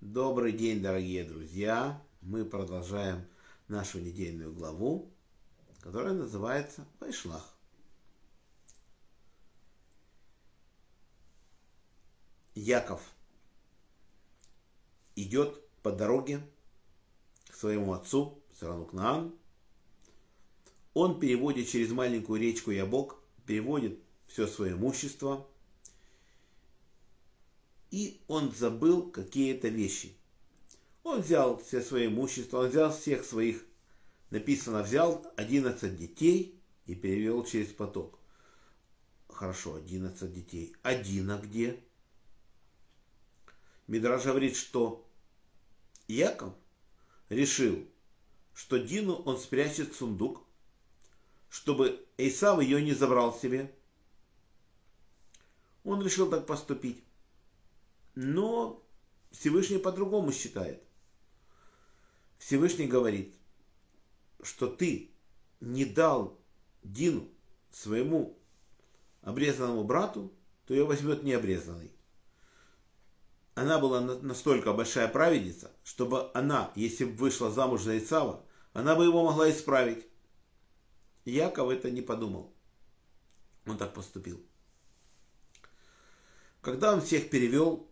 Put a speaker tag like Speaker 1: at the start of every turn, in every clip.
Speaker 1: Добрый день, дорогие друзья! Мы продолжаем нашу недельную главу, которая называется Вайшлах. Яков идет по дороге к своему отцу, в страну Кнаан. Он переводит через маленькую речку Ябок, переводит все свое имущество – и он забыл какие-то вещи. Он взял все свои имущества, он взял всех своих, написано, взял 11 детей и перевел через поток. Хорошо, 11 детей. Один а где? Мидраж говорит, что Яков решил, что Дину он спрячет в сундук, чтобы Эйсав ее не забрал себе. Он решил так поступить. Но Всевышний по-другому считает. Всевышний говорит, что ты не дал Дину своему обрезанному брату, то ее возьмет необрезанный. Она была настолько большая праведница, чтобы она, если бы вышла замуж за Исава, она бы его могла исправить. Яков это не подумал. Он так поступил. Когда он всех перевел,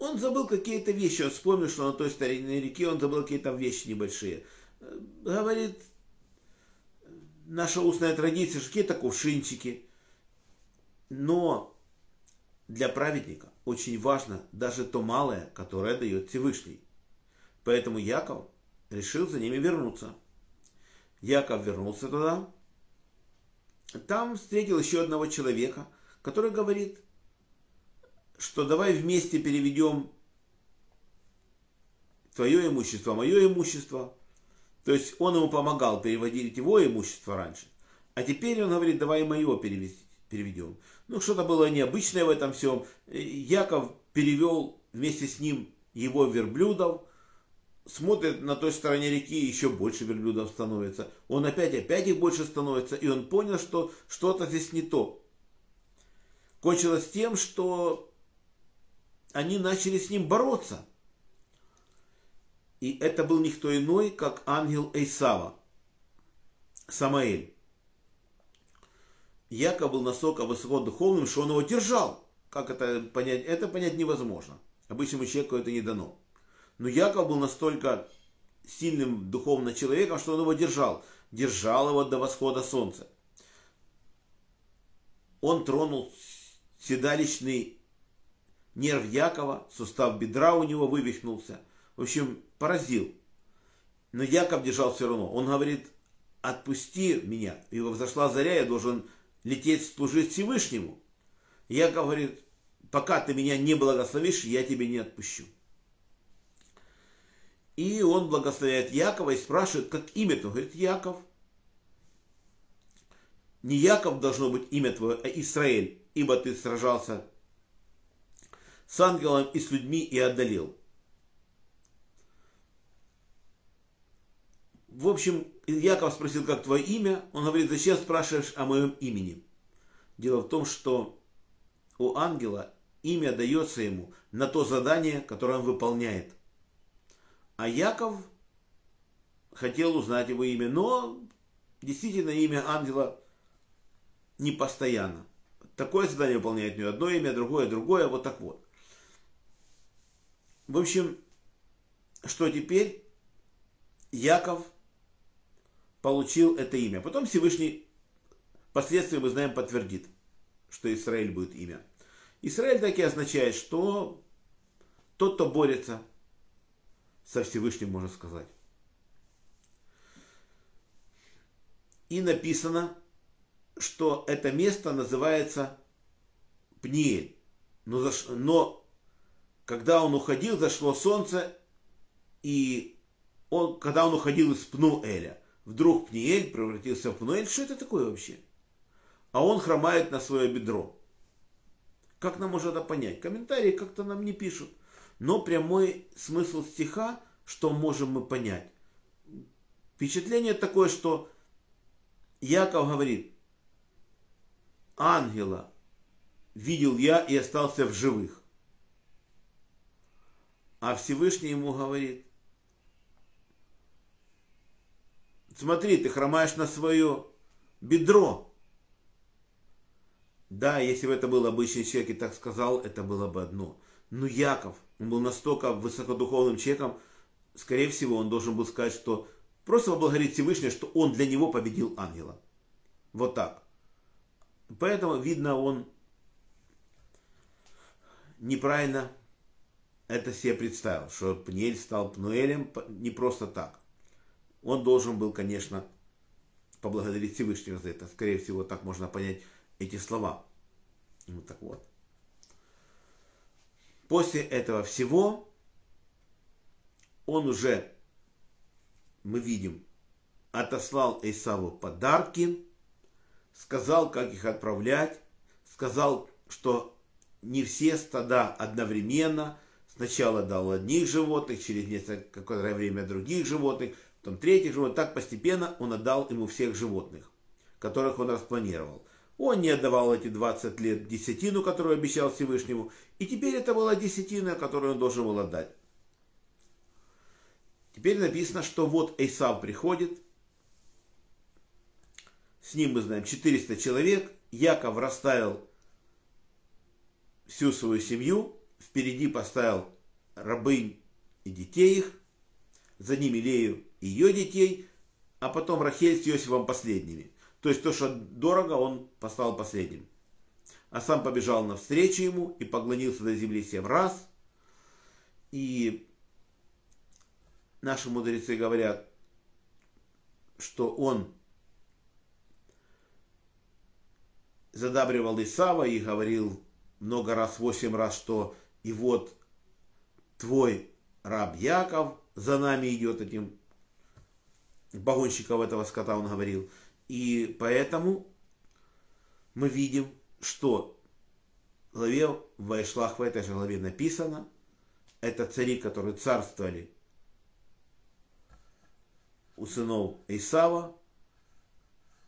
Speaker 1: он забыл какие-то вещи, он вспомнил, что на той старинной реке он забыл какие-то вещи небольшие. Говорит, наша устная традиция, какие-то кувшинчики. Но для праведника очень важно даже то малое, которое дает Всевышний. Поэтому Яков решил за ними вернуться. Яков вернулся туда. Там встретил еще одного человека, который говорит – что давай вместе переведем твое имущество, мое имущество. То есть он ему помогал переводить его имущество раньше. А теперь он говорит, давай мое переведем. Ну, что-то было необычное в этом всем. Яков перевел вместе с ним его верблюдов. Смотрит на той стороне реки, еще больше верблюдов становится. Он опять, опять их больше становится. И он понял, что что-то здесь не то. Кончилось тем, что они начали с ним бороться. И это был никто иной, как ангел Эйсава, Самаэль. Яков был настолько высоко духовным, что он его держал. Как это понять? Это понять невозможно. Обычному человеку это не дано. Но Яков был настолько сильным духовным человеком, что он его держал. Держал его до восхода солнца. Он тронул седалищный нерв Якова, сустав бедра у него вывихнулся. В общем, поразил. Но Яков держал все равно. Он говорит, отпусти меня. И взошла заря, я должен лететь служить Всевышнему. Яков говорит, пока ты меня не благословишь, я тебя не отпущу. И он благословляет Якова и спрашивает, как имя твое? Говорит, Яков. Не Яков должно быть имя твое, а Израиль, ибо ты сражался с ангелом и с людьми и одолел. В общем, Яков спросил, как твое имя? Он говорит, зачем спрашиваешь о моем имени? Дело в том, что у ангела имя дается ему на то задание, которое он выполняет. А Яков хотел узнать его имя, но действительно имя ангела не постоянно. Такое задание выполняет не одно имя, другое, другое, вот так вот. В общем, что теперь Яков получил это имя. Потом Всевышний, впоследствии мы знаем, подтвердит, что Израиль будет имя. Израиль так и означает, что тот, кто борется со Всевышним, можно сказать. И написано, что это место называется Пниель. Но, но когда он уходил, зашло солнце, и он, когда он уходил из Пнуэля, вдруг Пниэль превратился в Пнуэль. Что это такое вообще? А он хромает на свое бедро. Как нам можно это понять? Комментарии как-то нам не пишут. Но прямой смысл стиха, что можем мы понять? Впечатление такое, что Яков говорит, ангела видел я и остался в живых. А Всевышний ему говорит, смотри, ты хромаешь на свое бедро. Да, если бы это был обычный человек и так сказал, это было бы одно. Но Яков, он был настолько высокодуховным человеком, скорее всего, он должен был сказать, что просто поблагодарить Всевышнего, что он для него победил ангела. Вот так. Поэтому, видно, он неправильно это себе представил, что Пнель стал Пнуэлем не просто так. Он должен был, конечно, поблагодарить Всевышнего за это. Скорее всего, так можно понять эти слова. Вот так вот. После этого всего он уже, мы видим, отослал Исаву подарки, сказал, как их отправлять, сказал, что не все стада одновременно, сначала дал одних животных, через какое-то время других животных, потом третьих животных, так постепенно он отдал ему всех животных, которых он распланировал. Он не отдавал эти 20 лет десятину, которую обещал Всевышнему, и теперь это была десятина, которую он должен был отдать. Теперь написано, что вот Эйсав приходит, с ним мы знаем 400 человек, Яков расставил всю свою семью, впереди поставил рабынь и детей их, за ними Лею и ее детей, а потом Рахель с Иосифом последними. То есть то, что дорого, он поставил последним. А сам побежал навстречу ему и поклонился до земли семь раз. И наши мудрецы говорят, что он задабривал Исава и говорил много раз, восемь раз, что и вот твой раб Яков за нами идет этим погонщиков этого скота, он говорил. И поэтому мы видим, что в главе Вайшлах в этой же главе написано, это цари, которые царствовали у сынов Исава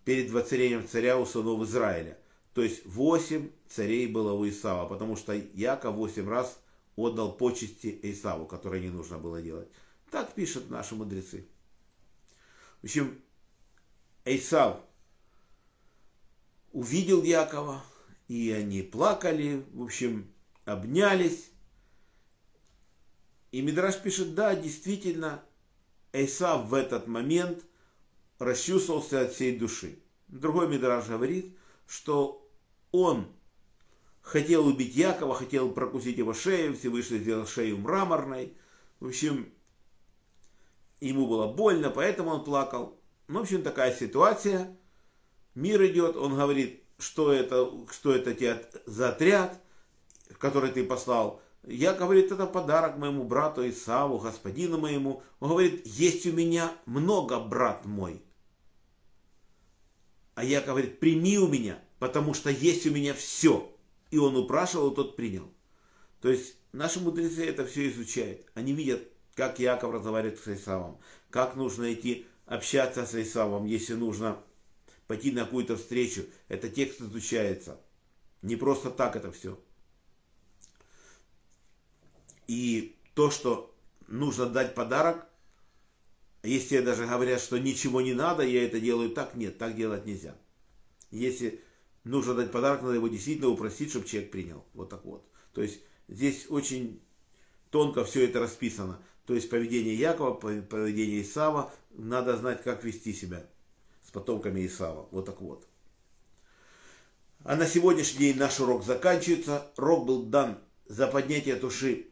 Speaker 1: перед воцарением царя у сынов Израиля. То есть восемь царей было у Исава, потому что Яков восемь раз отдал почести Исаву, которые не нужно было делать. Так пишут наши мудрецы. В общем, Исав увидел Якова, и они плакали, в общем, обнялись. И Мидраш пишет, да, действительно, Исав в этот момент расчувствовался от всей души. Другой Мидраш говорит, что он хотел убить Якова, хотел прокусить его шею, Всевышний сделал шею мраморной. В общем, ему было больно, поэтому он плакал. Ну, в общем, такая ситуация. Мир идет, он говорит, что это, что это те за отряд, который ты послал. Я, говорит, это подарок моему брату Исаву, господину моему. Он говорит, есть у меня много, брат мой. А я, говорит, прими у меня потому что есть у меня все. И он упрашивал, тот принял. То есть наши мудрецы это все изучают. Они видят, как Яков разговаривает с Исавом, как нужно идти общаться с Исавом, если нужно пойти на какую-то встречу. Это текст изучается. Не просто так это все. И то, что нужно дать подарок, если даже говорят, что ничего не надо, я это делаю так, нет, так делать нельзя. Если нужно дать подарок, надо его действительно упросить, чтобы человек принял. Вот так вот. То есть здесь очень тонко все это расписано. То есть поведение Якова, поведение Исава, надо знать, как вести себя с потомками Исава. Вот так вот. А на сегодняшний день наш урок заканчивается. Урок был дан за поднятие туши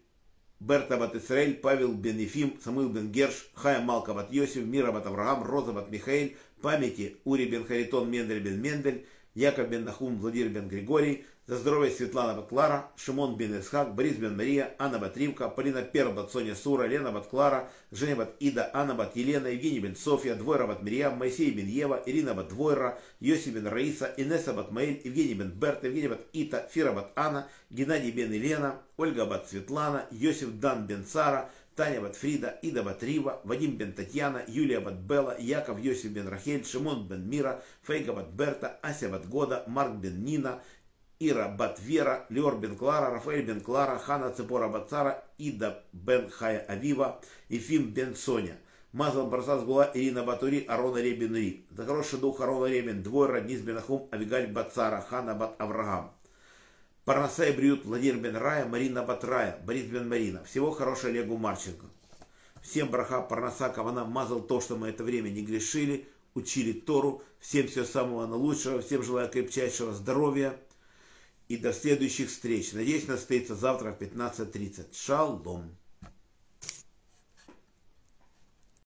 Speaker 1: Берта бат Исраэль, Павел бен Ефим, Самуил бен Герш, Хая Малка бат Йосиф, Мира бат Авраам, Роза бат Михаил, памяти Ури бен Харитон, Мендель бен Мендель, Яков бен Нахум, Владимир бен Григорий, за здоровье Светлана бат Клара, Шимон бен Исхак, Борис бен Мария, Анна бат Ривка, Полина Перл бат Соня Сура, Лена бат Клара, Женя бат Ида, Анна бат Елена, Евгений бен Софья, Двойра бат Мирьям, Моисей бен Ева, Ирина бат Двойра, Йоси бен Раиса, Инесса бат Маэль, Евгений бен Берт, Евгений бат Ита, Фира бат Анна, Геннадий бен Елена, Ольга бат Светлана, Йосиф Дан бен Сара, Таня Батфрида, Ида Батрива, Вадим бен Татьяна, Юлия Батбела, Яков Йосиф бен Рахель, Шимон бен Мира, Фейга Батберта, Ася Батгода, Марк бен Нина, Ира Батвера, Леор Бен Клара, Рафаэль Бен Клара, Хана Цепора Бацара, Ида Бен Хая Авива, Ефим Бен Соня. Мазал Барсас была Ирина Батури, Арона Ребин Ри. За хороший дух Арона Ребин, двое родниц Бенахум, Авигаль Бацара, Хана Бат Авраам. Парнасай Бриют, Владимир Бен Рая, Марина Батрая, Борис Бен Марина. Всего хорошего Олегу Марченко. Всем браха, Парнаса, Кавана, мазал то, что мы это время не грешили, учили Тору. Всем всего самого наилучшего, всем желаю крепчайшего здоровья и до следующих встреч. Надеюсь, нас встретится завтра в 15.30. Шалом.